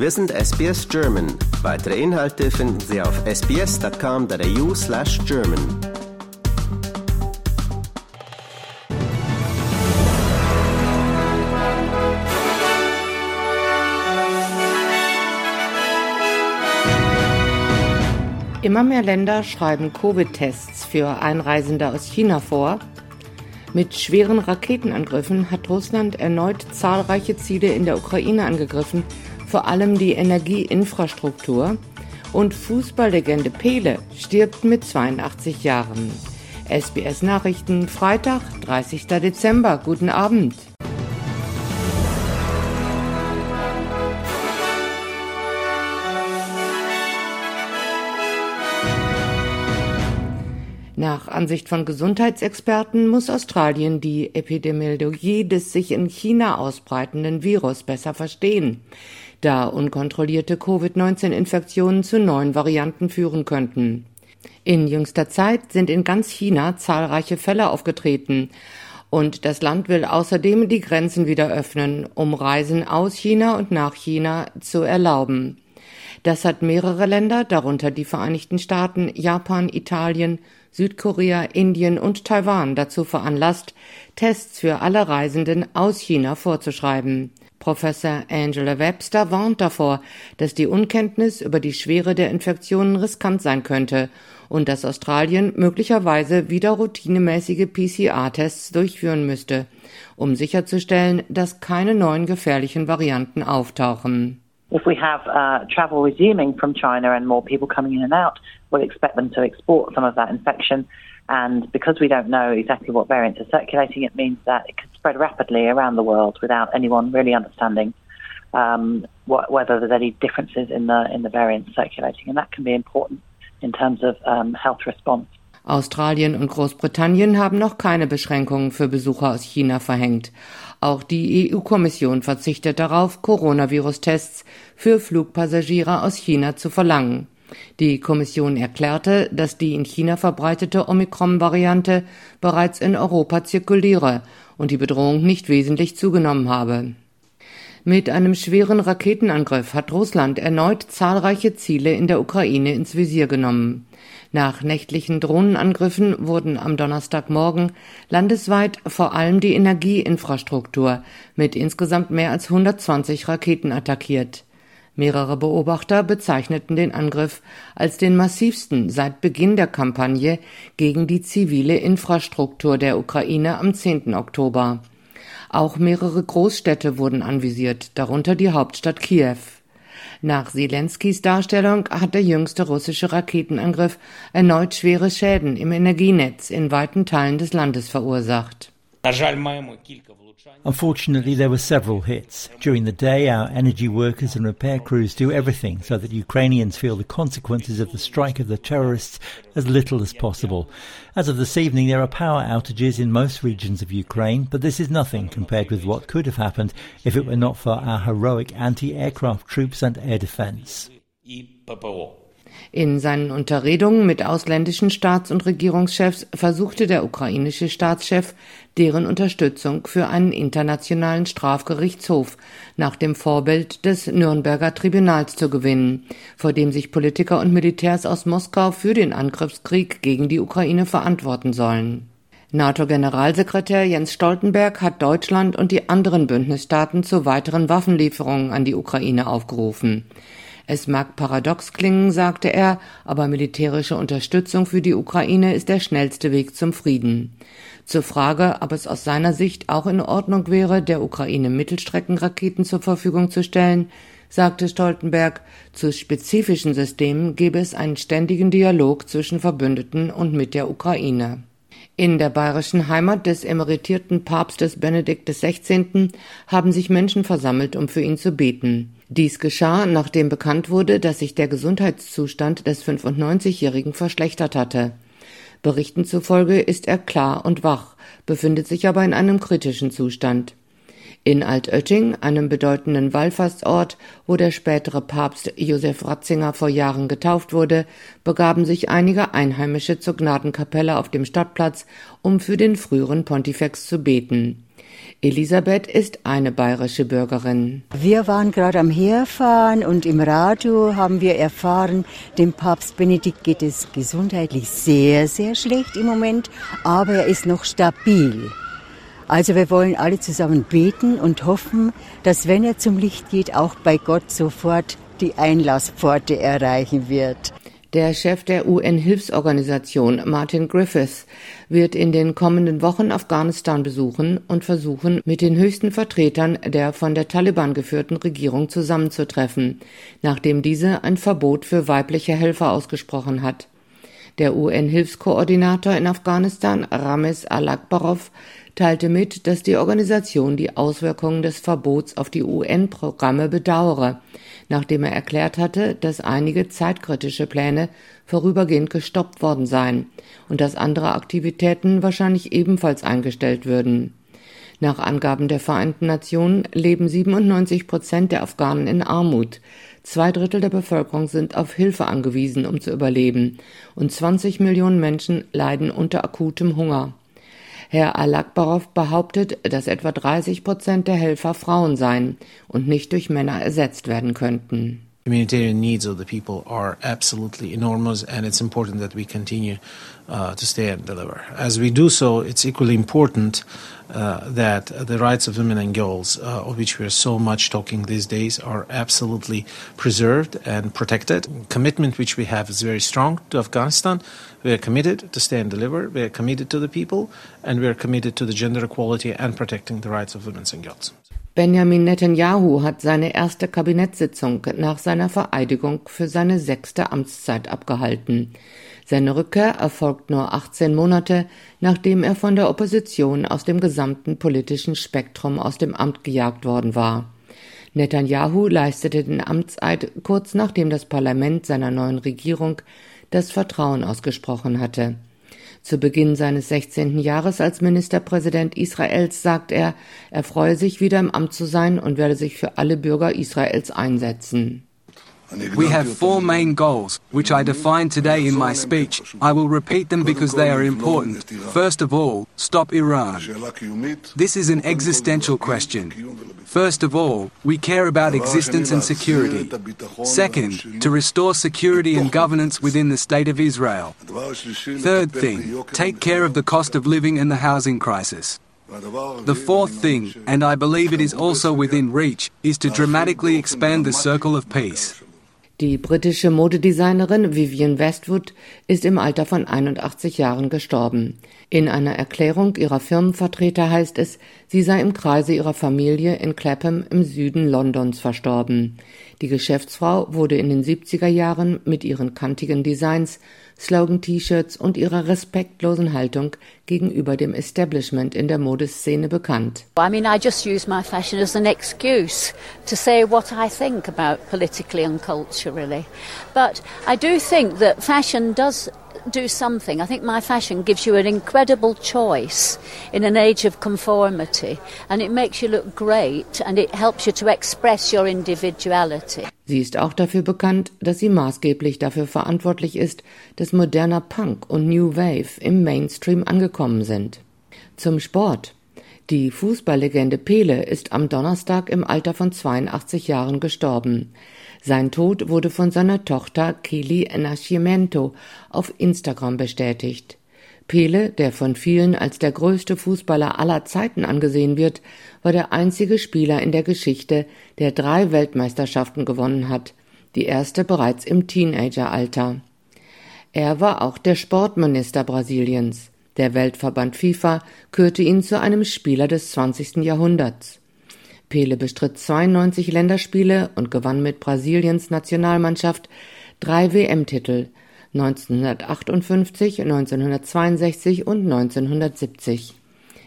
Wir sind SBS German. Weitere Inhalte finden Sie auf sbs.com.au slash German. Immer mehr Länder schreiben Covid-Tests für Einreisende aus China vor. Mit schweren Raketenangriffen hat Russland erneut zahlreiche Ziele in der Ukraine angegriffen, vor allem die Energieinfrastruktur. Und Fußballlegende Pele stirbt mit 82 Jahren. SBS Nachrichten, Freitag, 30. Dezember. Guten Abend. Nach Ansicht von Gesundheitsexperten muss Australien die Epidemiologie des sich in China ausbreitenden Virus besser verstehen, da unkontrollierte Covid-19-Infektionen zu neuen Varianten führen könnten. In jüngster Zeit sind in ganz China zahlreiche Fälle aufgetreten, und das Land will außerdem die Grenzen wieder öffnen, um Reisen aus China und nach China zu erlauben. Das hat mehrere Länder, darunter die Vereinigten Staaten, Japan, Italien, Südkorea, Indien und Taiwan dazu veranlasst, Tests für alle Reisenden aus China vorzuschreiben. Professor Angela Webster warnt davor, dass die Unkenntnis über die Schwere der Infektionen riskant sein könnte und dass Australien möglicherweise wieder routinemäßige PCR-Tests durchführen müsste, um sicherzustellen, dass keine neuen gefährlichen Varianten auftauchen. If we have uh, travel resuming from China and more people coming in and out, we'll expect them to export some of that infection. And because we don't know exactly what variants are circulating, it means that it could spread rapidly around the world without anyone really understanding um, what, whether there's any differences in the in the variants circulating, and that can be important in terms of um, health response. Australien und Großbritannien haben noch keine Beschränkungen für Besucher aus China verhängt. Auch die EU-Kommission verzichtet darauf, Coronavirus-Tests für Flugpassagiere aus China zu verlangen. Die Kommission erklärte, dass die in China verbreitete Omikron-Variante bereits in Europa zirkuliere und die Bedrohung nicht wesentlich zugenommen habe. Mit einem schweren Raketenangriff hat Russland erneut zahlreiche Ziele in der Ukraine ins Visier genommen. Nach nächtlichen Drohnenangriffen wurden am Donnerstagmorgen landesweit vor allem die Energieinfrastruktur mit insgesamt mehr als 120 Raketen attackiert. Mehrere Beobachter bezeichneten den Angriff als den massivsten seit Beginn der Kampagne gegen die zivile Infrastruktur der Ukraine am 10. Oktober. Auch mehrere Großstädte wurden anvisiert, darunter die Hauptstadt Kiew. Nach Zelenskys Darstellung hat der jüngste russische Raketenangriff erneut schwere Schäden im Energienetz in weiten Teilen des Landes verursacht. Unfortunately, there were several hits. During the day, our energy workers and repair crews do everything so that Ukrainians feel the consequences of the strike of the terrorists as little as possible. As of this evening, there are power outages in most regions of Ukraine, but this is nothing compared with what could have happened if it were not for our heroic anti-aircraft troops and air defense. In seinen Unterredungen mit ausländischen Staats- und Regierungschefs versuchte der ukrainische Staatschef, deren Unterstützung für einen internationalen Strafgerichtshof nach dem Vorbild des Nürnberger Tribunals zu gewinnen, vor dem sich Politiker und Militärs aus Moskau für den Angriffskrieg gegen die Ukraine verantworten sollen. NATO-Generalsekretär Jens Stoltenberg hat Deutschland und die anderen Bündnisstaaten zu weiteren Waffenlieferungen an die Ukraine aufgerufen. Es mag paradox klingen, sagte er, aber militärische Unterstützung für die Ukraine ist der schnellste Weg zum Frieden. Zur Frage, ob es aus seiner Sicht auch in Ordnung wäre, der Ukraine Mittelstreckenraketen zur Verfügung zu stellen, sagte Stoltenberg, zu spezifischen Systemen gebe es einen ständigen Dialog zwischen Verbündeten und mit der Ukraine. In der bayerischen Heimat des emeritierten Papstes Benedikt XVI. haben sich Menschen versammelt, um für ihn zu beten. Dies geschah, nachdem bekannt wurde, dass sich der Gesundheitszustand des 95-Jährigen verschlechtert hatte. Berichten zufolge ist er klar und wach, befindet sich aber in einem kritischen Zustand. In Altötting, einem bedeutenden Wallfahrtsort, wo der spätere Papst Josef Ratzinger vor Jahren getauft wurde, begaben sich einige Einheimische zur Gnadenkapelle auf dem Stadtplatz, um für den früheren Pontifex zu beten. Elisabeth ist eine bayerische Bürgerin. Wir waren gerade am Herfahren und im Radio haben wir erfahren, dem Papst Benedikt geht es gesundheitlich sehr, sehr schlecht im Moment, aber er ist noch stabil. Also wir wollen alle zusammen beten und hoffen, dass wenn er zum Licht geht, auch bei Gott sofort die Einlasspforte erreichen wird. Der Chef der UN-Hilfsorganisation, Martin Griffiths, wird in den kommenden Wochen Afghanistan besuchen und versuchen, mit den höchsten Vertretern der von der Taliban geführten Regierung zusammenzutreffen, nachdem diese ein Verbot für weibliche Helfer ausgesprochen hat. Der UN-Hilfskoordinator in Afghanistan, Rames Alakbarov, teilte mit, dass die Organisation die Auswirkungen des Verbots auf die UN-Programme bedauere, nachdem er erklärt hatte, dass einige zeitkritische Pläne vorübergehend gestoppt worden seien und dass andere Aktivitäten wahrscheinlich ebenfalls eingestellt würden. Nach Angaben der Vereinten Nationen leben 97 Prozent der Afghanen in Armut. Zwei Drittel der Bevölkerung sind auf Hilfe angewiesen, um zu überleben, und 20 Millionen Menschen leiden unter akutem Hunger. Herr Alakbarov behauptet, dass etwa 30 Prozent der Helfer Frauen seien und nicht durch Männer ersetzt werden könnten. Humanitarian needs of the people are absolutely enormous, and it's important that we continue uh, to stay and deliver. As we do so, it's equally important uh, that the rights of women and girls, uh, of which we are so much talking these days, are absolutely preserved and protected. Commitment which we have is very strong to Afghanistan. We are committed to stay and deliver. We are committed to the people, and we are committed to the gender equality and protecting the rights of women and girls. Benjamin Netanyahu hat seine erste Kabinettssitzung nach seiner Vereidigung für seine sechste Amtszeit abgehalten. Seine Rückkehr erfolgt nur 18 Monate, nachdem er von der Opposition aus dem gesamten politischen Spektrum aus dem Amt gejagt worden war. Netanyahu leistete den Amtseid kurz nachdem das Parlament seiner neuen Regierung das Vertrauen ausgesprochen hatte. Zu Beginn seines 16. Jahres als Ministerpräsident Israels sagt er, er freue sich wieder im Amt zu sein und werde sich für alle Bürger Israels einsetzen. We have four main goals, which I defined today in my speech. I will repeat them because they are important. First of all, stop Iran. This is an existential question. First of all, we care about existence and security. Second, to restore security and governance within the State of Israel. Third thing, take care of the cost of living and the housing crisis. The fourth thing, and I believe it is also within reach, is to dramatically expand the circle of peace. Die britische Modedesignerin Vivienne Westwood ist im Alter von 81 Jahren gestorben. In einer Erklärung ihrer Firmenvertreter heißt es, sie sei im Kreise ihrer Familie in Clapham im Süden Londons verstorben. Die Geschäftsfrau wurde in den 70er Jahren mit ihren kantigen Designs Slogan-T-Shirts und ihrer respektlosen Haltung gegenüber dem Establishment in der Modeszene bekannt. I mean, I just use my fashion as an excuse to say what I think about politically and culturally. But I do think that fashion does do something. I think my fashion gives you an incredible choice in an age of conformity, and it makes you look great and it helps you to express your individuality. Sie ist auch dafür bekannt, dass sie maßgeblich dafür verantwortlich ist, dass moderner Punk und New Wave im Mainstream angekommen sind. Zum Sport. Die Fußballlegende Pele ist am Donnerstag im Alter von 82 Jahren gestorben. Sein Tod wurde von seiner Tochter Kelly Nascimento auf Instagram bestätigt. Pele, der von vielen als der größte Fußballer aller Zeiten angesehen wird, war der einzige Spieler in der Geschichte, der drei Weltmeisterschaften gewonnen hat, die erste bereits im Teenageralter. Er war auch der Sportminister Brasiliens. Der Weltverband FIFA kürte ihn zu einem Spieler des 20. Jahrhunderts. Pele bestritt 92 Länderspiele und gewann mit Brasiliens Nationalmannschaft drei WM-Titel 1958, 1962 und 1970.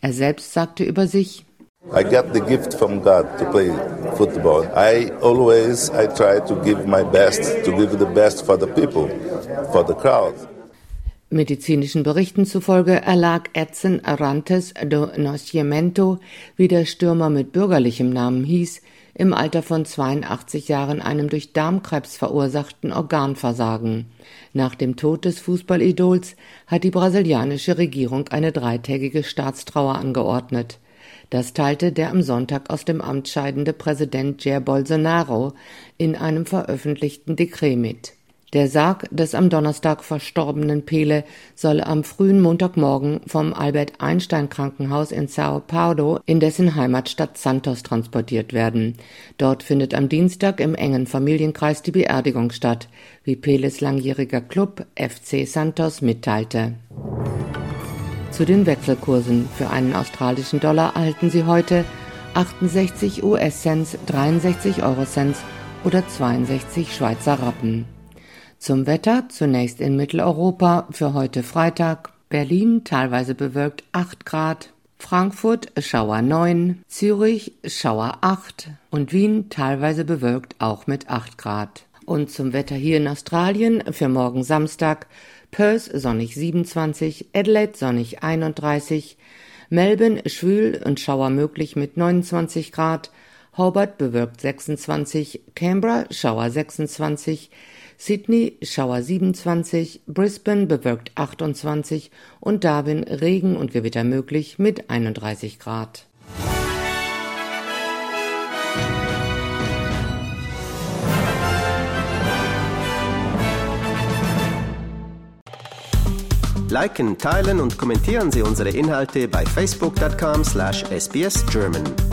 Er selbst sagte über sich, I got the gift from God to play football. I always I try to give my best, to give the best for the people, for the crowd. Medizinischen Berichten zufolge erlag Edson Arantes do Nascimento, wie der Stürmer mit bürgerlichem Namen hieß, im Alter von 82 Jahren einem durch Darmkrebs verursachten Organversagen. Nach dem Tod des Fußballidols hat die brasilianische Regierung eine dreitägige Staatstrauer angeordnet. Das teilte der am Sonntag aus dem Amt scheidende Präsident Jair Bolsonaro in einem veröffentlichten Dekret mit. Der Sarg des am Donnerstag verstorbenen Pele soll am frühen Montagmorgen vom Albert Einstein Krankenhaus in Sao Paulo in dessen Heimatstadt Santos transportiert werden. Dort findet am Dienstag im engen Familienkreis die Beerdigung statt, wie Peles langjähriger Club FC Santos mitteilte. Zu den Wechselkursen. Für einen australischen Dollar erhalten Sie heute 68 US-Cents, 63 Euro-Cents oder 62 Schweizer Rappen. Zum Wetter zunächst in Mitteleuropa für heute Freitag. Berlin teilweise bewölkt 8 Grad, Frankfurt Schauer 9, Zürich Schauer 8 und Wien teilweise bewölkt auch mit 8 Grad. Und zum Wetter hier in Australien für morgen Samstag. Perth sonnig 27, Adelaide sonnig 31, Melbourne schwül und Schauer möglich mit 29 Grad, Hobart bewölkt 26, Canberra Schauer 26, Sydney Schauer 27, Brisbane bewölkt 28 und Darwin Regen und Gewitter möglich mit 31 Grad. Liken, teilen und kommentieren Sie unsere Inhalte bei facebook.com/sbsgerman.